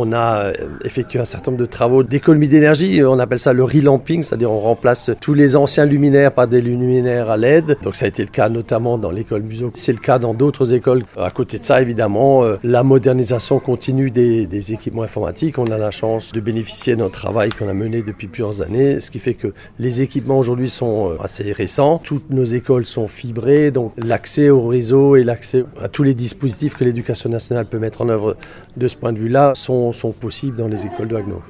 On a euh, effectué un certain nombre de travaux d'économie d'énergie. On appelle ça le relamping, c'est-à-dire on remplace tous les anciens luminaires par des luminaires à LED. Donc ça a été le cas notamment dans l'école Museau. C'est le cas dans d'autres écoles. À côté de ça, évidemment, euh, la modernisation continue des, équipements informatiques. On a la chance de bénéficier d'un travail qu'on a mené depuis plusieurs années, ce qui fait que les équipements aujourd'hui sont euh, assez récents. Toutes nos écoles sont fibrées, donc l'accès au réseau et l'accès à tous les dispositifs que l'éducation nationale peut mettre en œuvre de ce point de vue-là sont, sont possibles dans les écoles de Haguenau.